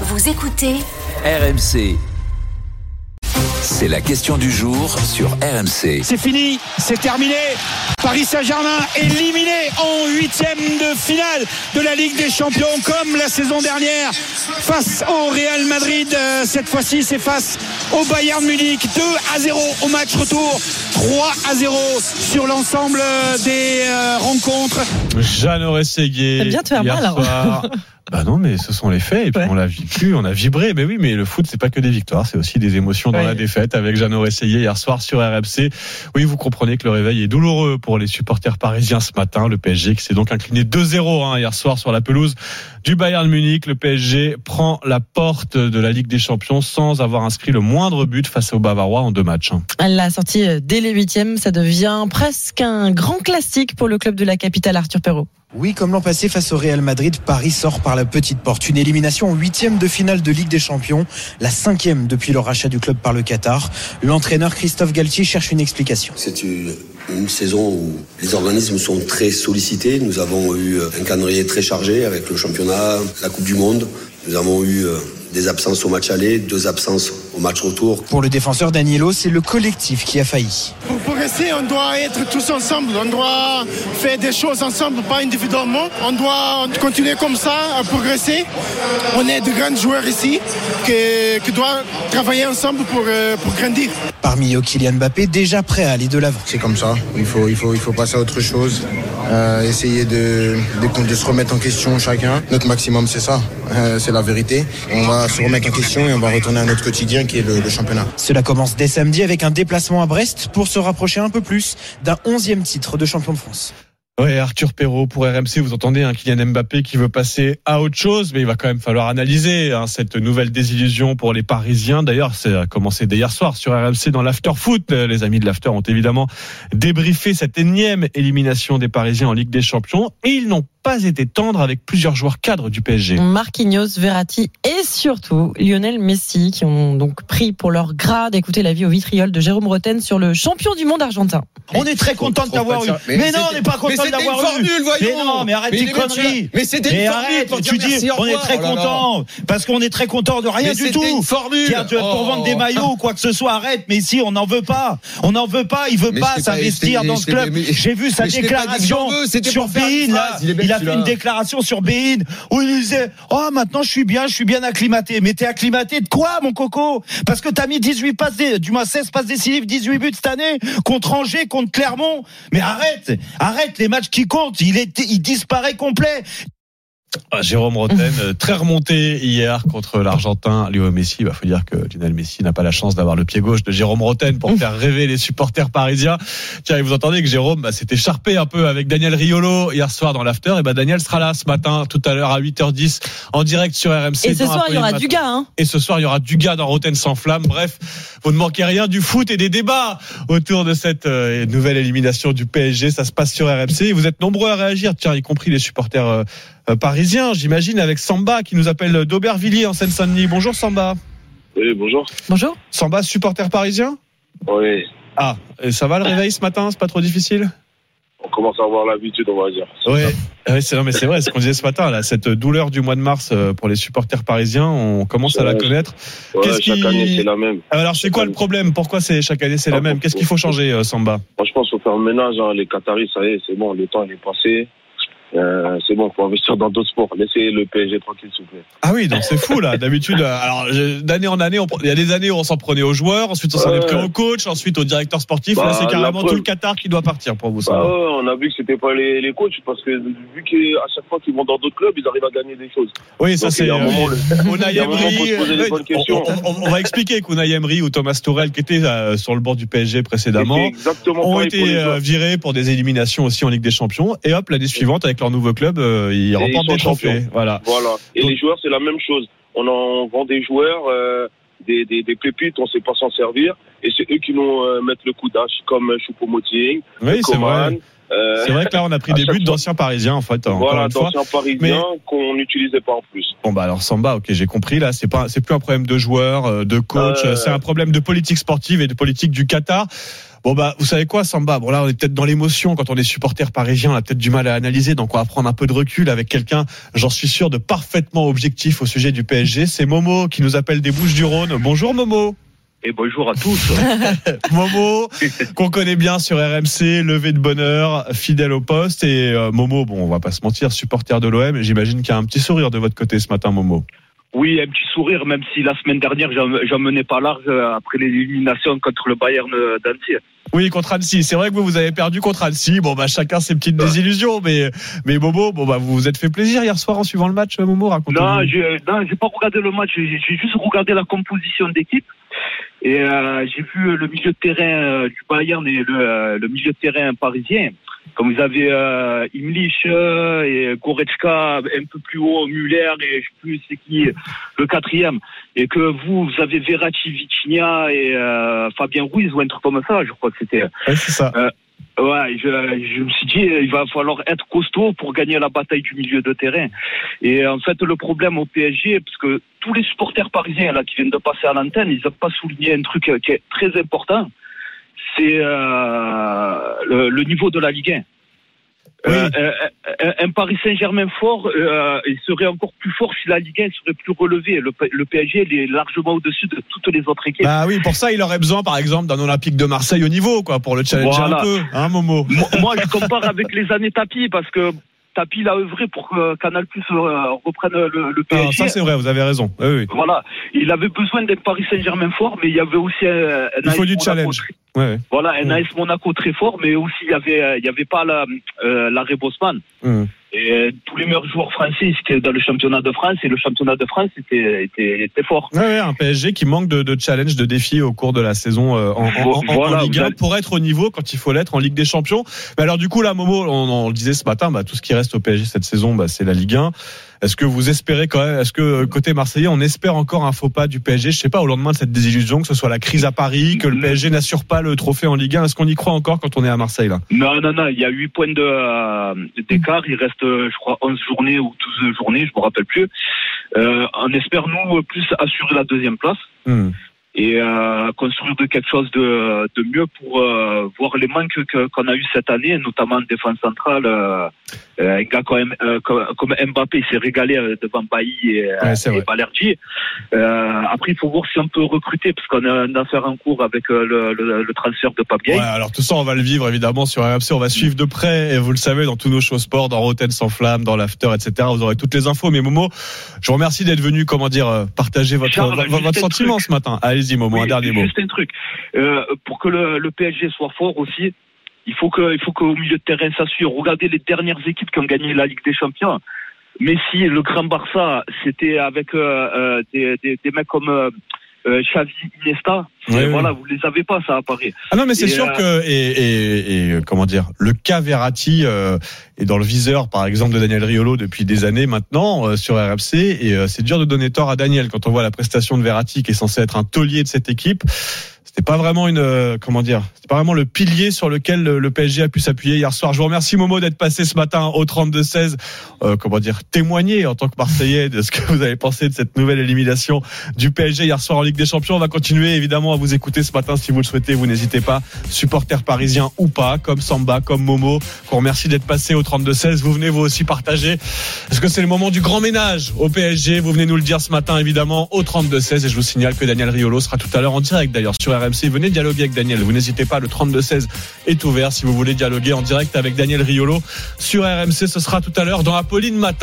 Vous écoutez RMC. C'est la question du jour sur RMC. C'est fini, c'est terminé. Paris Saint-Germain éliminé en huitième de finale de la Ligue des Champions comme la saison dernière face au Real Madrid. Euh, Cette fois-ci, c'est face au Bayern Munich. 2 à 0 au match retour. 3 à 0 sur l'ensemble des euh, rencontres. Jeanne. T'aimes bien te faire mal, alors. soir. Bah non, mais ce sont les faits. Et puis Ouais. on l'a vécu, on a vibré. Mais oui, mais le foot, c'est pas que des victoires, c'est aussi des émotions dans Ouais. la défaite avec Jeannot Rességuier hier soir sur RMC. Oui, vous comprenez que le réveil est douloureux pour les supporters parisiens ce matin. Le PSG qui s'est donc incliné 2-0 hein, hier soir sur la pelouse du Bayern Munich. Le PSG prend la porte de la Ligue des Champions sans avoir inscrit le moindre but face aux Bavarois en deux matchs. hein. Elle l'a sortie euh, dès les huitièmes. Ça devient presque un grand classique pour le club de la capitale, Arthur Perrault. Oui, comme l'an passé face au Real Madrid, Paris sort par la petite porte. Une élimination en huitième de finale de Ligue des Champions, la cinquième depuis le rachat du club par le Qatar. L'entraîneur Christophe Galtier cherche une explication. C'est une, saison où les organismes sont très sollicités. Nous avons eu un calendrier très chargé avec le championnat, la Coupe du Monde. Nous avons eu euh, des absences au match aller, deux absences au match retour. Pour le défenseur Danilo, c'est le collectif qui a failli. Pour progresser, on doit être tous ensemble. On doit faire des choses ensemble, pas individuellement. On doit continuer comme ça à progresser. On est de grands joueurs ici qui, qui doivent travailler ensemble pour, euh, pour grandir. Parmi eux, Kylian Mbappé, déjà prêt à aller de l'avant. C'est comme ça. Il faut, il faut, il faut passer à autre chose. Euh, essayer de, se remettre en question chacun. Notre maximum, c'est ça. Euh, c'est la vérité. On va se remettre en question et on va retourner à notre quotidien qui est le, le championnat. Cela commence dès samedi avec un déplacement à Brest pour se rapprocher un peu plus d'un onzième titre de champion de France. Ouais, Arthur Perrault pour RMC, vous entendez un Kylian Mbappé qui veut passer à autre chose, mais il va quand même falloir analyser hein, cette nouvelle désillusion pour les Parisiens. D'ailleurs, ça a commencé dès hier soir sur RMC dans l'After Foot. Euh, Les amis de l'After ont évidemment débriefé cette énième élimination des Parisiens en Ligue des Champions et ils n'ont pas été tendres avec plusieurs joueurs cadres du PSG. Marquinhos, Verratti et surtout Lionel Messi qui ont donc pris pour leur grade. Écoutez l'avis au vitriol de Jérôme Roten sur le champion du monde argentin. On est très content de t'avoir eu. Mais, non, on n'est pas content de l'avoir eu. Mais non, mais arrête Mais tes il est même conneries. Mais c'était Mais une formule arrête, pour dire tu dis, on est très Oh content. Parce qu'on est très content de rien Mais du c'était tout. une formule. Tiens, tu vas pour Oh. vendre des maillots ou quoi que ce soit, arrête. Mais ici, on n'en veut pas. On n'en veut pas. Il veut Mais pas s'investir dans ce club. mais- J'ai vu sa mais déclaration c'était sur une Bein, là. A fait une déclaration sur Bein où il disait, oh, maintenant, je suis bien, je suis bien acclimaté. Mais t'es acclimaté de quoi, mon coco? Parce que t'as mis 18 passes, du moins 16 passes décisives, 18 buts cette année, contre Angers, contre Clermont. Mais arrête, arrête les matchs qui comptent. Il est, il disparaît complet. Ah, Jérôme Roten, euh, très remonté hier contre l'Argentin Léo Messi. Il faut dire que Lionel Messi n'a pas la chance d'avoir le pied gauche de Jérôme Roten pour faire rêver les supporters parisiens. Tiens, et vous entendez que Jérôme bah, s'est écharpé un peu avec Daniel Riolo hier soir dans l'after. Et bah, Daniel sera là ce matin, tout à l'heure à 8h10 en direct sur RMC. Et ce soir, il y aura du gars. Hein. Et ce soir, il y aura du gars dans Roten sans flamme. Bref, vous ne manquez rien du foot et des débats autour de cette euh, nouvelle élimination du PSG. Ça se passe sur RMC. Et vous êtes nombreux à réagir, tiens, y compris les supporters euh, euh, parisiens, j'imagine, avec Samba qui nous appelle d'Aubervilliers en Seine-Saint-Denis. Bonjour Samba. Oui, bonjour. Bonjour. Samba, supporter parisien? Oui, Ah, et ça va le réveil ce matin? C'est pas trop difficile? On commence à avoir l'habitude, on va dire. Oui, c'est mais c'est vrai, ce qu'on disait ce matin là, cette douleur du mois de mars euh, pour les supporters parisiens, on commence à la connaître. Ouais, Qu'est-ce chaque qui- année, c'est la même. Alors c'est quoi le problème? Pourquoi c'est chaque année c'est la Ah, même? Qu'est-ce qu'il faut changer euh, Samba? Moi, je pense qu'il faut faire le ménage. hein. Les Qataris, ça y est, c'est bon, le temps il est passé. Euh, c'est bon, faut investir dans d'autres sports. Laissez le PSG tranquille, s'il vous plaît. Ah oui, donc c'est fou là. D'habitude, euh, alors d'année en année, on il y a des années où on s'en prenait aux joueurs, ensuite on s'en est pris au coach, ensuite au directeur sportif. Bah, là, c'est la carrément preuve. tout le Qatar qui doit partir pour vous. Bah, Samba. ouais, on a vu que c'était pas les, les coachs parce que vu qu'à chaque fois qu'ils vont dans d'autres clubs, ils arrivent à gagner des choses. Oui, ça c'est euh, euh, on- on, on- va expliquer qu'Unai Emery ou Thomas Tourelle, qui étaient euh, sur le bord du PSG C'est précédemment, ont été virés pour des éliminations aussi en Ligue des Champions. Et hop, l'année suivante, avec leur nouveau club, euh, ils ils remportent sont des trophées. champions. Voilà. Voilà. Et Donc- les joueurs, c'est la même chose. On en vend des joueurs, euh, des, des, des pépites, on sait pas s'en servir. Et c'est eux qui nous euh, mettent le coup d'âge, comme Choupo-Moting, Oui, c'est Coman, vrai. Euh, C'est vrai que là, on a pris des buts d'anciens parisiens, en fait. Voilà, d'anciens parisiens Mais- qu'on n'utilisait pas en plus. Bon bah alors Samba, ok, j'ai compris. Là, c'est pas, c'est plus un problème de joueurs, de coach, Euh. c'est un problème de politique sportive et de politique du Qatar. Bon bah, vous savez quoi, Samba? Bon là, on est peut-être dans l'émotion quand on est supporter parisien, on a peut-être du mal à analyser, donc on va prendre un peu de recul avec quelqu'un, j'en suis sûr, de parfaitement objectif au sujet du PSG. C'est Momo qui nous appelle des Bouches-du-Rhône. Bonjour Momo. Et bonjour à tous. Momo, qu'on connaît bien sur RMC, levé de bonheur, fidèle au poste. Et euh, Momo, bon, on va pas se mentir, supporter de l'OM. J'imagine qu'il y a un petit sourire de votre côté ce matin, Momo. Oui, un petit sourire, même si la semaine dernière, j'en menais pas large euh, après l'élimination contre le Bayern euh, d'Annecy. Oui, contre Annecy. C'est vrai que vous, vous avez perdu contre Annecy. Bon, bah, chacun ses petites désillusions. Mais, mais Momo, bon, bah, vous vous êtes fait plaisir hier soir en suivant le match, Momo, racontez-nous. Non, j'ai pas regardé le match, j'ai juste regardé la composition d'équipe. Et euh, j'ai vu le milieu de terrain euh, du Bayern et le, euh, le milieu de terrain parisien. Comme vous avez euh, Imlich euh, et Goretzka un peu plus haut, Muller et je sais plus c'est qui le quatrième. Et que vous, vous avez Verratti, Vitinha et euh, Fabien Ruiz ou un truc comme ça, je crois que c'était. Ouais, c'est ça. Ouais, je, je me suis dit, il va falloir être costaud pour gagner la bataille du milieu de terrain. Et en fait, le problème au PSG, parce que tous les supporters parisiens là qui viennent de passer à l'antenne, ils n'ont pas souligné un truc qui est très important, c'est euh, le, le niveau de la Ligue 1. Euh, euh, euh, un Paris Saint-Germain fort, euh, il serait encore plus fort si la Ligue 1 serait plus relevée. Le, PSG il est largement au-dessus de toutes les autres équipes. Bah oui, pour ça, il aurait besoin, par exemple, d'un Olympique de Marseille au niveau, quoi, pour le challenger Voilà. un peu, hein, Momo. Moi, je compare avec les années Tapi parce que Tapi il a œuvré pour que Canal Plus reprenne le, le Ah, PSG. ça, c'est vrai, vous avez raison. Oui, oui. Voilà, il avait besoin d'un Paris Saint-Germain fort, mais il y avait aussi un, Il faut du challenge. Très- Ouais, ouais. Voilà, un AS Monaco très fort, mais aussi il y avait, euh, il y avait pas la, euh, l'arrêt Bosman. Hum. Et euh, tous les meilleurs joueurs français étaient dans le championnat de France et le championnat de France était, était, était fort. Ouais, ouais, un PSG qui manque de, de challenge, de défis au cours de la saison euh, en, Ligue vous 1 avez- pour être au niveau quand il faut l'être en Ligue des Champions. Mais alors du coup là, Momo, on, on le disait ce matin, bah, tout ce qui reste au PSG cette saison, bah, c'est la Ligue 1. Est-ce que vous espérez quand même, est-ce que euh, côté Marseillais, on espère encore un faux pas du PSG Je sais pas, au lendemain de cette désillusion, que ce soit la crise à Paris, que le PSG n'assure pas le trophée en Ligue 1, est-ce qu'on y croit encore quand on est à Marseille là? Non, non, non, il y a 8 points d'écart. Il reste, je crois, 11 journées ou 12 journées, je me rappelle plus. Euh, on espère, nous, plus assurer la deuxième place Hum. Et euh, construire de quelque chose de, de mieux pour euh, voir les manques que- qu'on a eu cette année, notamment en défense centrale. Euh, euh, un gars comme, euh, comme, comme Mbappé il s'est régalé euh, devant Bailly et, Ouais, et. Balerdi. Euh, après, il faut voir si on peut recruter, parce qu'on a une affaire en cours avec le, le, le transfert de Gay. Ouais, alors tout ça, on va le vivre évidemment sur RMC. On va suivre de près, et vous le savez, dans tous nos shows sport, dans Rotten sans flamme, dans l'after, etc. Vous aurez toutes les infos. Mais Momo, je vous remercie d'être venu, comment dire, partager votre, Charles, votre, sentiment ce matin. Un Oui, dernier mot. Juste un truc. Euh, pour que le, le PSG soit fort aussi, il faut que, il faut qu'au milieu de terrain ça suive. Regardez les dernières équipes qui ont gagné la Ligue des Champions. Messi, le Grand Barça, c'était avec euh, euh, des, des, des mecs comme euh, Xavi, Iniesta. Oui, Et oui. voilà, vous les avez pas ça à Paris. Ah non, mais c'est sûr euh, que et, et, et, comment dire, le cas Verratti euh, est dans le viseur, par exemple, de Daniel Riolo depuis des années maintenant euh, sur RMC, et euh, c'est dur de donner tort à Daniel quand on voit la prestation de Verratti qui est censé être un taulier de cette équipe. C'était pas vraiment une euh, comment dire, c'était pas vraiment le pilier sur lequel le, PSG a pu s'appuyer hier soir. Je vous remercie Momo d'être passé ce matin au 32 16 euh, comment dire, témoigner en tant que Marseillais de ce que vous avez pensé de cette nouvelle élimination du PSG hier soir en Ligue des Champions. On va continuer évidemment à vous écouter ce matin si vous le souhaitez. Vous n'hésitez pas, supporters parisiens ou pas, comme Samba, comme Momo. Qu'on remercie d'être passé au 32-16. Vous venez vous aussi partager. Est-ce que c'est le moment du grand ménage au PSG Vous venez nous le dire ce matin évidemment au 32-16 et je vous signale que Daniel Riolo sera tout à l'heure en direct d'ailleurs sur RMC. Venez dialoguer avec Daniel. Vous n'hésitez pas, le 32-16 est ouvert si vous voulez dialoguer en direct avec Daniel Riolo sur RMC. Ce sera tout à l'heure dans Apolline Matin.